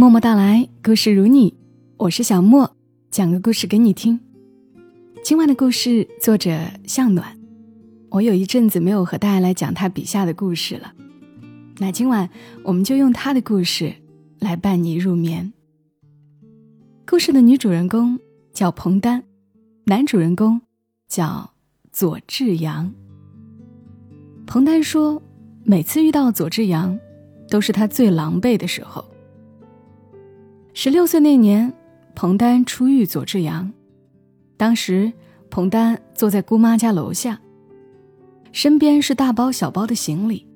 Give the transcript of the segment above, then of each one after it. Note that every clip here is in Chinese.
默默到来，故事如你，我是小莫，讲个故事给你听。今晚的故事作者向暖，我有一阵子没有和大家来讲他笔下的故事了，那今晚我们就用他的故事来伴你入眠。故事的女主人公叫彭丹，男主人公叫左志阳。彭丹说，每次遇到左志阳，都是他最狼狈的时候。十六岁那年，彭丹初遇左志阳。当时，彭丹坐在姑妈家楼下，身边是大包小包的行李。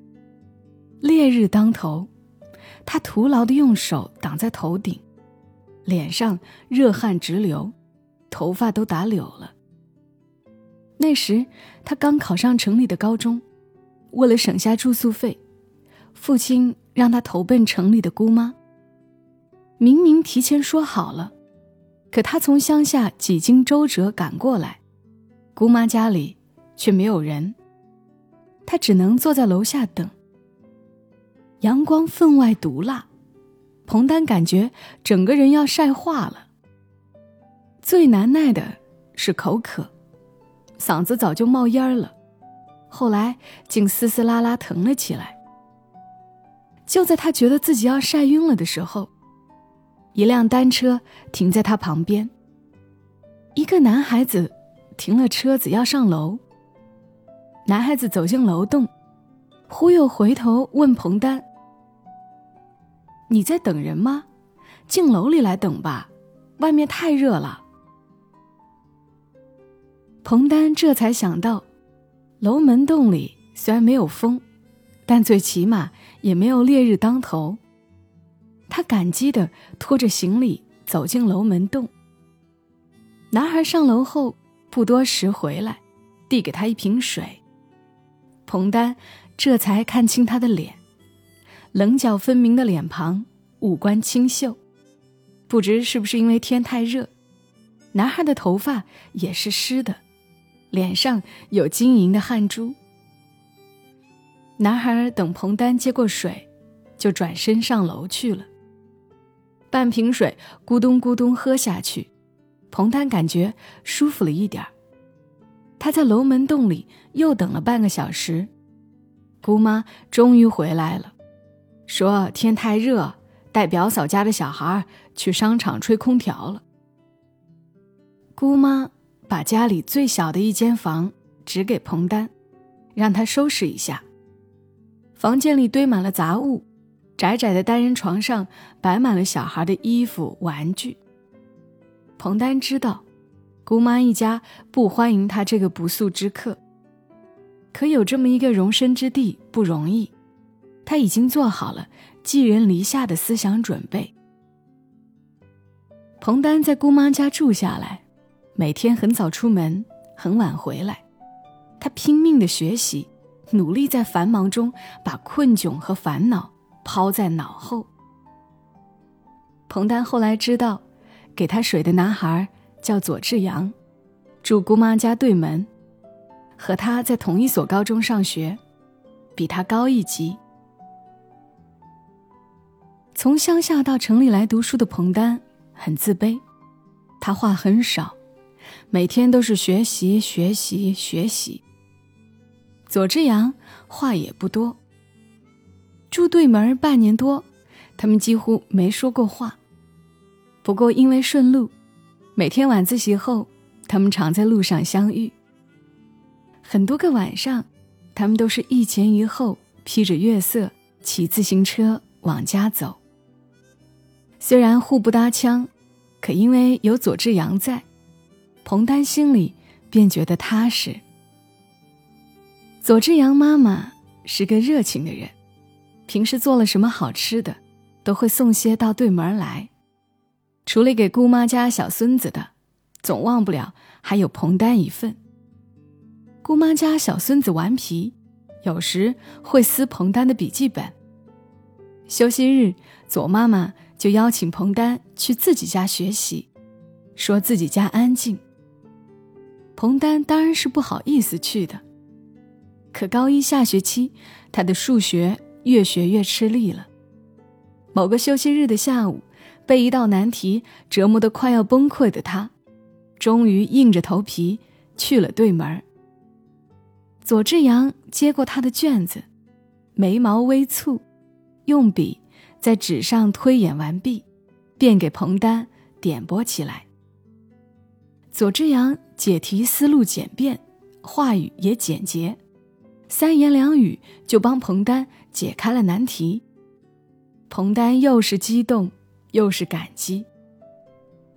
烈日当头，他徒劳的用手挡在头顶，脸上热汗直流，头发都打绺了。那时，他刚考上城里的高中，为了省下住宿费，父亲让他投奔城里的姑妈。明明提前说好了，可他从乡下几经周折赶过来，姑妈家里却没有人，他只能坐在楼下等。阳光分外毒辣，彭丹感觉整个人要晒化了。最难耐的是口渴，嗓子早就冒烟了，后来竟嘶嘶啦啦疼了起来。就在他觉得自己要晒晕了的时候，一辆单车停在他旁边。一个男孩子停了车子要上楼。男孩子走进楼洞，忽又回头问彭丹：“你在等人吗？进楼里来等吧，外面太热了。”彭丹这才想到，楼门洞里虽然没有风，但最起码也没有烈日当头。他感激的拖着行李走进楼门洞。男孩上楼后不多时回来，递给他一瓶水。彭丹这才看清他的脸，棱角分明的脸庞，五官清秀。不知是不是因为天太热，男孩的头发也是湿的，脸上有晶莹的汗珠。男孩等彭丹接过水，就转身上楼去了。半瓶水咕咚咕咚喝下去，彭丹感觉舒服了一点儿。他在楼门洞里又等了半个小时，姑妈终于回来了，说天太热，带表嫂家的小孩去商场吹空调了。姑妈把家里最小的一间房指给彭丹，让他收拾一下。房间里堆满了杂物。窄窄的单人床上摆满了小孩的衣服玩具。彭丹知道，姑妈一家不欢迎他这个不速之客。可有这么一个容身之地不容易，他已经做好了寄人篱下的思想准备。彭丹在姑妈家住下来，每天很早出门，很晚回来。他拼命的学习，努力在繁忙中把困窘和烦恼。抛在脑后。彭丹后来知道，给他水的男孩叫左志阳，住姑妈家对门，和他在同一所高中上学，比他高一级。从乡下到城里来读书的彭丹很自卑，他话很少，每天都是学习学习学习。左志阳话也不多。住对门半年多，他们几乎没说过话。不过因为顺路，每天晚自习后，他们常在路上相遇。很多个晚上，他们都是一前一后，披着月色，骑自行车往家走。虽然互不搭腔，可因为有左志阳在，彭丹心里便觉得踏实。左志阳妈妈是个热情的人。平时做了什么好吃的，都会送些到对门来。除了给姑妈家小孙子的，总忘不了还有彭丹一份。姑妈家小孙子顽皮，有时会撕彭丹的笔记本。休息日，左妈妈就邀请彭丹去自己家学习，说自己家安静。彭丹当然是不好意思去的。可高一下学期，他的数学。越学越吃力了。某个休息日的下午，被一道难题折磨得快要崩溃的他，终于硬着头皮去了对门。左志阳接过他的卷子，眉毛微蹙，用笔在纸上推演完毕，便给彭丹点拨起来。左志阳解题思路简便，话语也简洁，三言两语就帮彭丹解开了难题。彭丹又是激动，又是感激。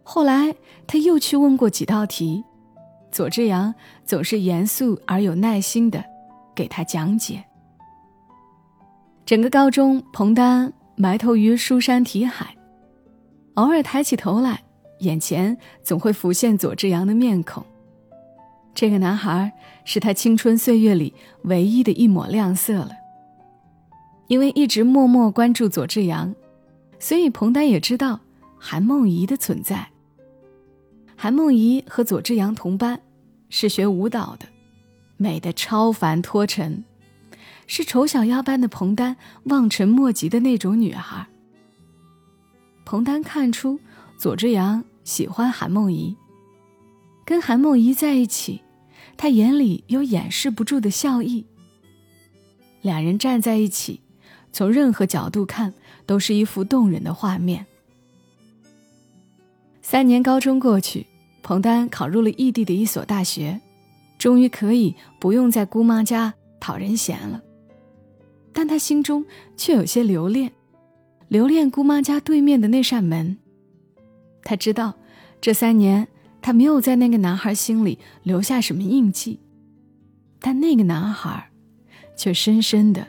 后来他又去问过几道题，左志阳总是严肃而有耐心的给他讲解。整个高中，彭丹埋头于书山题海，偶尔抬起头来，眼前总会浮现左志阳的面孔。这个男孩是他青春岁月里唯一的一抹亮色了。因为一直默默关注左志阳，所以彭丹也知道韩梦怡的存在。韩梦怡和左志阳同班，是学舞蹈的，美的超凡脱尘，是丑小鸭般的彭丹望尘莫及的那种女孩。彭丹看出左志阳喜欢韩梦怡，跟韩梦怡在一起，他眼里有掩饰不住的笑意。两人站在一起。从任何角度看，都是一幅动人的画面。三年高中过去，彭丹考入了异地的一所大学，终于可以不用在姑妈家讨人嫌了。但他心中却有些留恋，留恋姑妈家对面的那扇门。他知道，这三年他没有在那个男孩心里留下什么印记，但那个男孩，却深深的。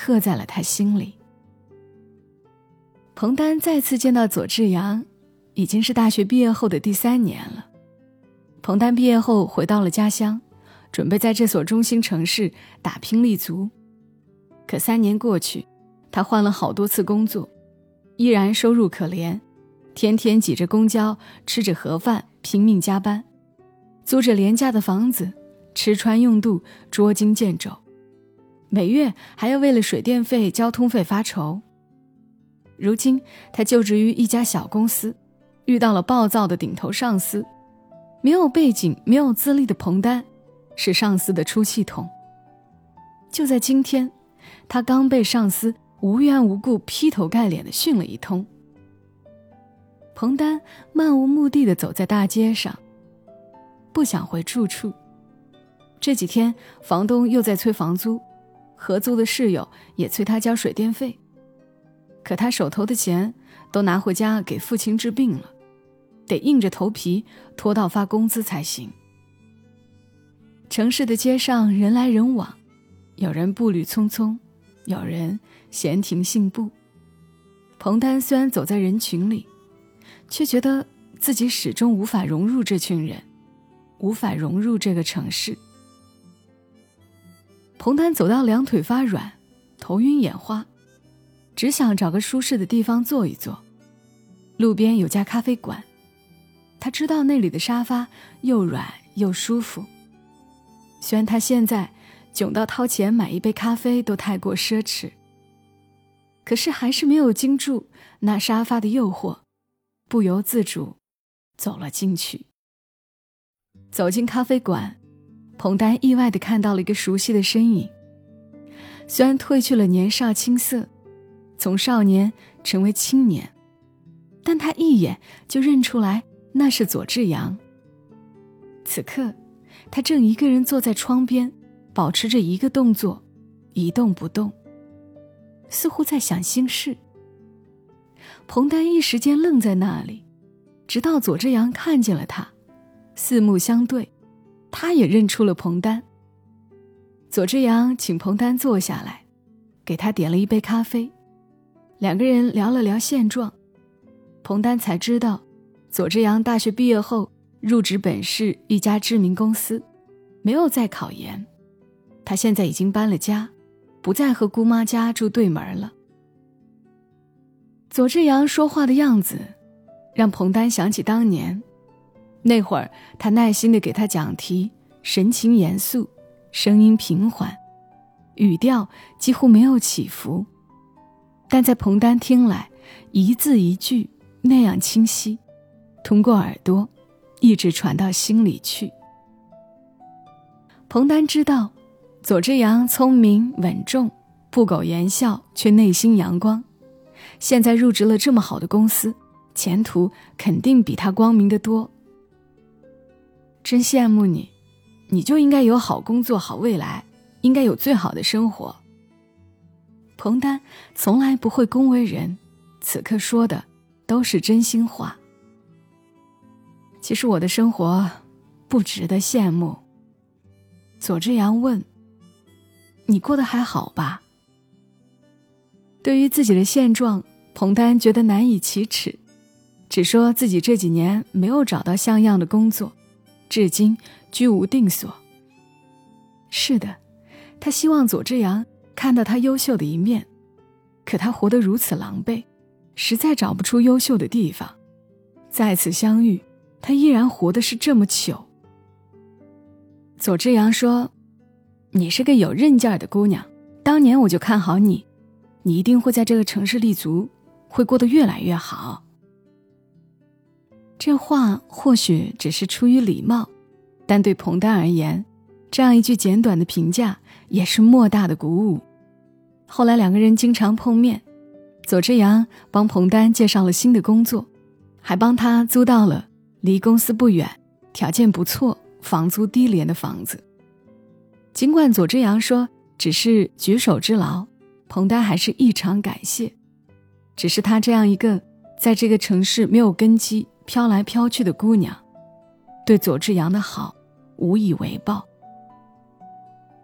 刻在了他心里。彭丹再次见到左志阳，已经是大学毕业后的第三年了。彭丹毕业后回到了家乡，准备在这所中心城市打拼立足。可三年过去，他换了好多次工作，依然收入可怜，天天挤着公交，吃着盒饭，拼命加班，租着廉价的房子，吃穿用度捉襟见肘。每月还要为了水电费、交通费发愁。如今他就职于一家小公司，遇到了暴躁的顶头上司，没有背景、没有资历的彭丹，是上司的出气筒。就在今天，他刚被上司无缘无故劈头盖脸的训了一通。彭丹漫无目的的走在大街上，不想回住处。这几天房东又在催房租。合租的室友也催他交水电费，可他手头的钱都拿回家给父亲治病了，得硬着头皮拖到发工资才行。城市的街上人来人往，有人步履匆匆，有人闲庭信步。彭丹虽然走在人群里，却觉得自己始终无法融入这群人，无法融入这个城市。彭丹走到两腿发软，头晕眼花，只想找个舒适的地方坐一坐。路边有家咖啡馆，他知道那里的沙发又软又舒服。虽然他现在窘到掏钱买一杯咖啡都太过奢侈，可是还是没有经住那沙发的诱惑，不由自主走了进去。走进咖啡馆。彭丹意外地看到了一个熟悉的身影。虽然褪去了年少青涩，从少年成为青年，但他一眼就认出来那是左志阳。此刻，他正一个人坐在窗边，保持着一个动作，一动不动，似乎在想心事。彭丹一时间愣在那里，直到左志阳看见了他，四目相对。他也认出了彭丹。左志阳请彭丹坐下来，给他点了一杯咖啡，两个人聊了聊现状。彭丹才知道，左志阳大学毕业后入职本市一家知名公司，没有再考研。他现在已经搬了家，不再和姑妈家住对门了。左志阳说话的样子，让彭丹想起当年。那会儿，他耐心地给他讲题，神情严肃，声音平缓，语调几乎没有起伏，但在彭丹听来，一字一句那样清晰，通过耳朵，一直传到心里去。彭丹知道，左志阳聪明稳重，不苟言笑，却内心阳光。现在入职了这么好的公司，前途肯定比他光明的多。真羡慕你，你就应该有好工作、好未来，应该有最好的生活。彭丹从来不会恭维人，此刻说的都是真心话。其实我的生活不值得羡慕。左志阳问：“你过得还好吧？”对于自己的现状，彭丹觉得难以启齿，只说自己这几年没有找到像样的工作，至今居无定所。是的，他希望左志阳看到他优秀的一面，可他活得如此狼狈，实在找不出优秀的地方。再次相遇，他依然活的是这么糗。左之阳说：“你是个有韧劲儿的姑娘，当年我就看好你，你一定会在这个城市立足，会过得越来越好。”这话或许只是出于礼貌，但对彭丹而言，这样一句简短的评价也是莫大的鼓舞。后来两个人经常碰面，左之阳帮彭丹介绍了新的工作，还帮他租到了离公司不远、条件不错。房租低廉的房子，尽管左之阳说只是举手之劳，彭丹还是异常感谢。只是他这样一个在这个城市没有根基、飘来飘去的姑娘，对左志阳的好无以为报。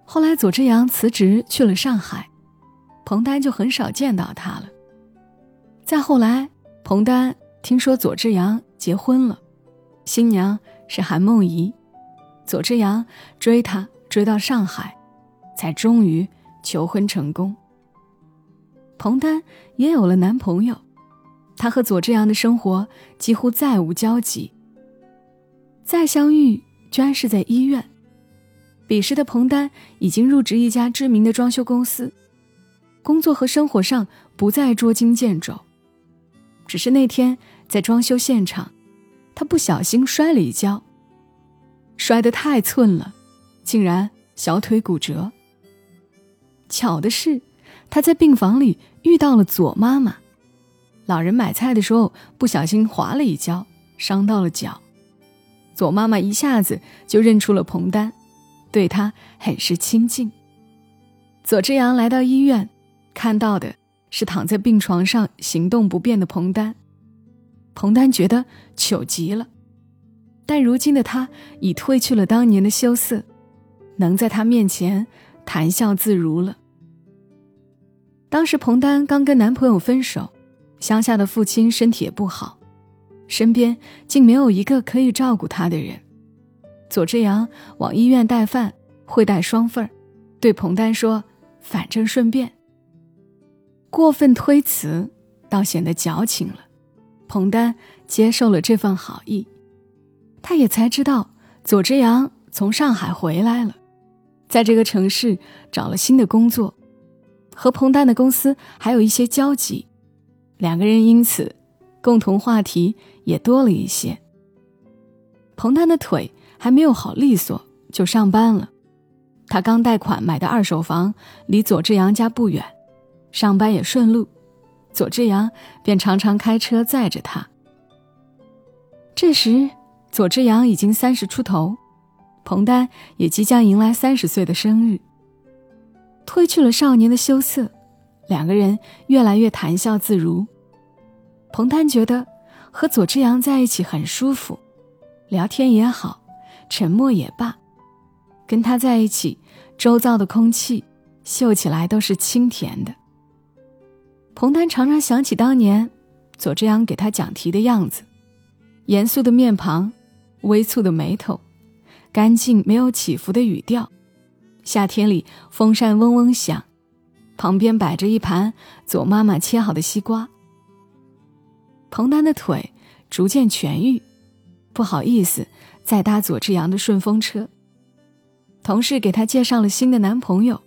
后来左志阳辞职去了上海，彭丹就很少见到他了。再后来，彭丹听说左志阳结婚了，新娘是韩梦怡。左志阳追她追到上海，才终于求婚成功。彭丹也有了男朋友，他和左志阳的生活几乎再无交集。再相遇，居然是在医院。彼时的彭丹已经入职一家知名的装修公司，工作和生活上不再捉襟见肘，只是那天在装修现场，他不小心摔了一跤。摔得太寸了，竟然小腿骨折。巧的是，他在病房里遇到了左妈妈。老人买菜的时候不小心滑了一跤，伤到了脚。左妈妈一下子就认出了彭丹，对他很是亲近。左之阳来到医院，看到的是躺在病床上行动不便的彭丹。彭丹觉得糗极了。但如今的他已褪去了当年的羞涩，能在他面前谈笑自如了。当时彭丹刚跟男朋友分手，乡下的父亲身体也不好，身边竟没有一个可以照顾他的人。左之阳往医院带饭，会带双份儿，对彭丹说：“反正顺便。”过分推辞，倒显得矫情了。彭丹接受了这份好意。他也才知道，左之阳从上海回来了，在这个城市找了新的工作，和彭丹的公司还有一些交集，两个人因此共同话题也多了一些。彭丹的腿还没有好利索，就上班了。他刚贷款买的二手房离左志阳家不远，上班也顺路，左志阳便常常开车载着他。这时。左志阳已经三十出头，彭丹也即将迎来三十岁的生日。褪去了少年的羞涩，两个人越来越谈笑自如。彭丹觉得和左之阳在一起很舒服，聊天也好，沉默也罢，跟他在一起，周遭的空气嗅起来都是清甜的。彭丹常常想起当年左之阳给他讲题的样子，严肃的面庞。微蹙的眉头，干净没有起伏的语调。夏天里，风扇嗡嗡响，旁边摆着一盘左妈妈切好的西瓜。彭丹的腿逐渐痊愈，不好意思再搭左志阳的顺风车。同事给她介绍了新的男朋友，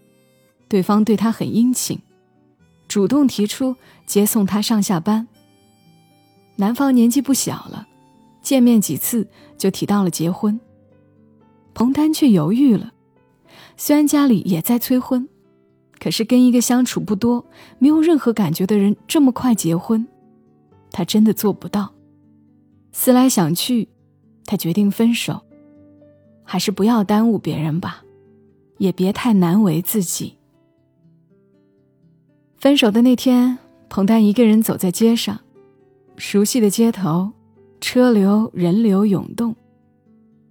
对方对她很殷勤，主动提出接送她上下班。男方年纪不小了，见面几次就提到了结婚。彭丹却犹豫了，虽然家里也在催婚，可是跟一个相处不多、没有任何感觉的人这么快结婚，他真的做不到。思来想去，他决定分手。还是不要耽误别人吧，也别太难为自己。分手的那天，彭丹一个人走在街上，熟悉的街头，车流人流涌动。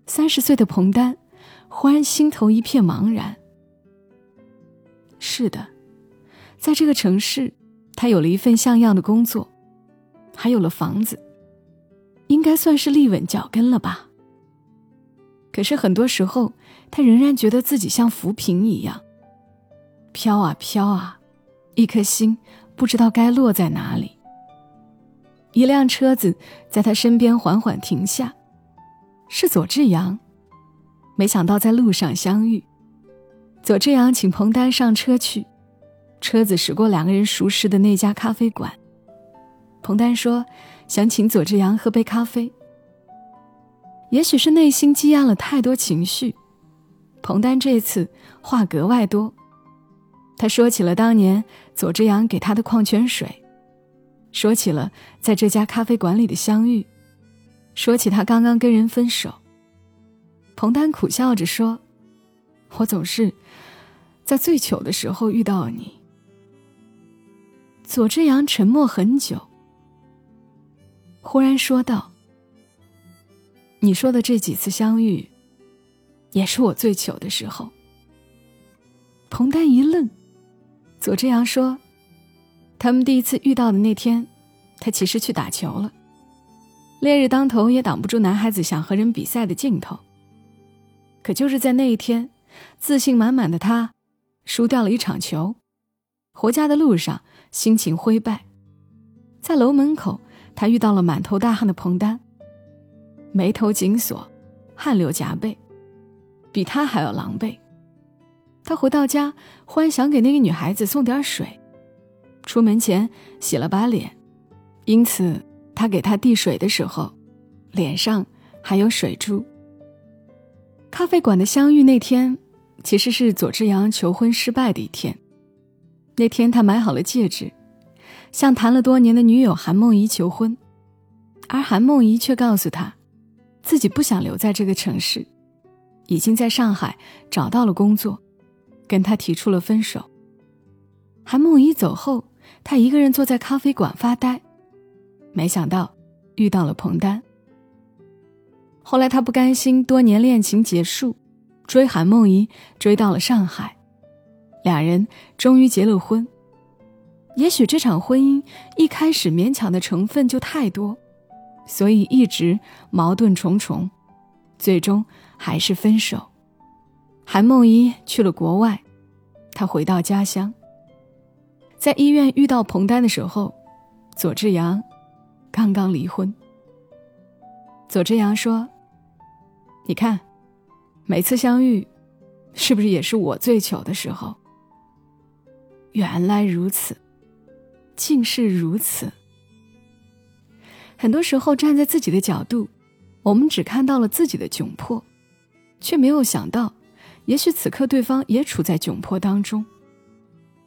三十岁的彭丹，忽然心头一片茫然。是的，在这个城市，他有了一份像样的工作，还有了房子，应该算是立稳脚跟了吧。可是很多时候，他仍然觉得自己像浮萍一样，飘啊飘啊，一颗心不知道该落在哪里。一辆车子在他身边缓缓停下，是左志阳。没想到在路上相遇，左志阳请彭丹上车去，车子驶过两个人熟识的那家咖啡馆。彭丹说想请左志阳喝杯咖啡。也许是内心积压了太多情绪，彭丹这次话格外多。他说起了当年左志阳给他的矿泉水，说起了在这家咖啡馆里的相遇，说起他刚刚跟人分手。彭丹苦笑着说：“我总是在最糗的时候遇到你。”左之阳沉默很久，忽然说道。你说的这几次相遇，也是我最糗的时候。彭丹一愣，左之阳说：“他们第一次遇到的那天，他其实去打球了。烈日当头，也挡不住男孩子想和人比赛的劲头。可就是在那一天，自信满满的他，输掉了一场球，回家的路上心情灰败。在楼门口，他遇到了满头大汗的彭丹。”眉头紧锁，汗流浃背，比他还要狼狈。他回到家，忽然想给那个女孩子送点水，出门前洗了把脸，因此他给她递水的时候，脸上还有水珠。咖啡馆的相遇那天，其实是左志阳求婚失败的一天。那天他买好了戒指，向谈了多年的女友韩梦怡求婚，而韩梦怡却告诉他。自己不想留在这个城市，已经在上海找到了工作，跟他提出了分手。韩梦怡走后，他一个人坐在咖啡馆发呆，没想到遇到了彭丹。后来他不甘心多年恋情结束，追韩梦怡追到了上海，两人终于结了婚。也许这场婚姻一开始勉强的成分就太多。所以一直矛盾重重，最终还是分手。韩梦怡去了国外，她回到家乡。在医院遇到彭丹的时候，左志阳刚刚离婚。左志阳说：“你看，每次相遇，是不是也是我最糗的时候？”原来如此，竟是如此。很多时候，站在自己的角度，我们只看到了自己的窘迫，却没有想到，也许此刻对方也处在窘迫当中。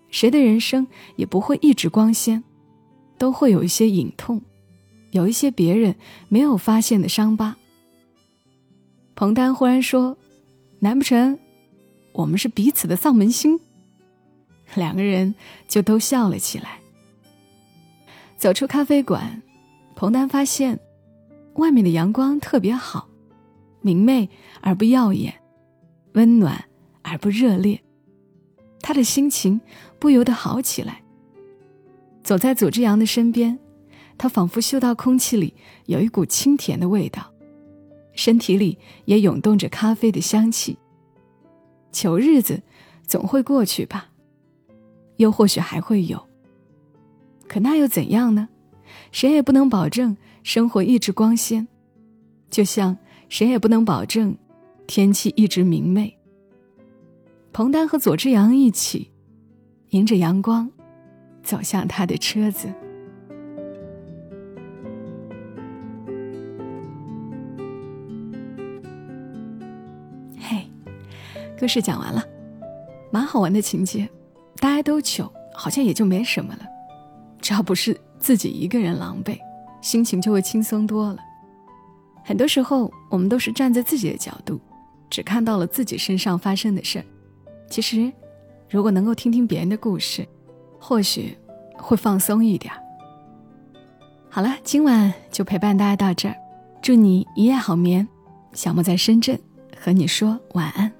谁的人生也不会一直光鲜，都会有一些隐痛，有一些别人没有发现的伤疤。彭丹忽然说：“难不成我们是彼此的丧门星？” 两个人就都笑了起来。走出咖啡馆。彭丹发现，外面的阳光特别好，明媚而不耀眼，温暖而不热烈。他的心情不由得好起来。走在左之阳的身边，他仿佛嗅到空气里有一股清甜的味道，身体里也涌动着咖啡的香气。求日子总会过去吧，又或许还会有。可那又怎样呢？谁也不能保证生活一直光鲜，就像谁也不能保证天气一直明媚。彭丹和左之阳一起，迎着阳光，走向他的车子。故事讲完了，蛮好玩的情节，大家都糗，好像也就没什么了。只要不是自己一个人狼狈，心情就会轻松多了。很多时候，我们都是站在自己的角度，只看到了自己身上发生的事儿。其实，如果能够听听别人的故事，或许会放松一点。好了，今晚就陪伴大家到这儿，祝你一夜好眠。小莫在深圳，和你说晚安。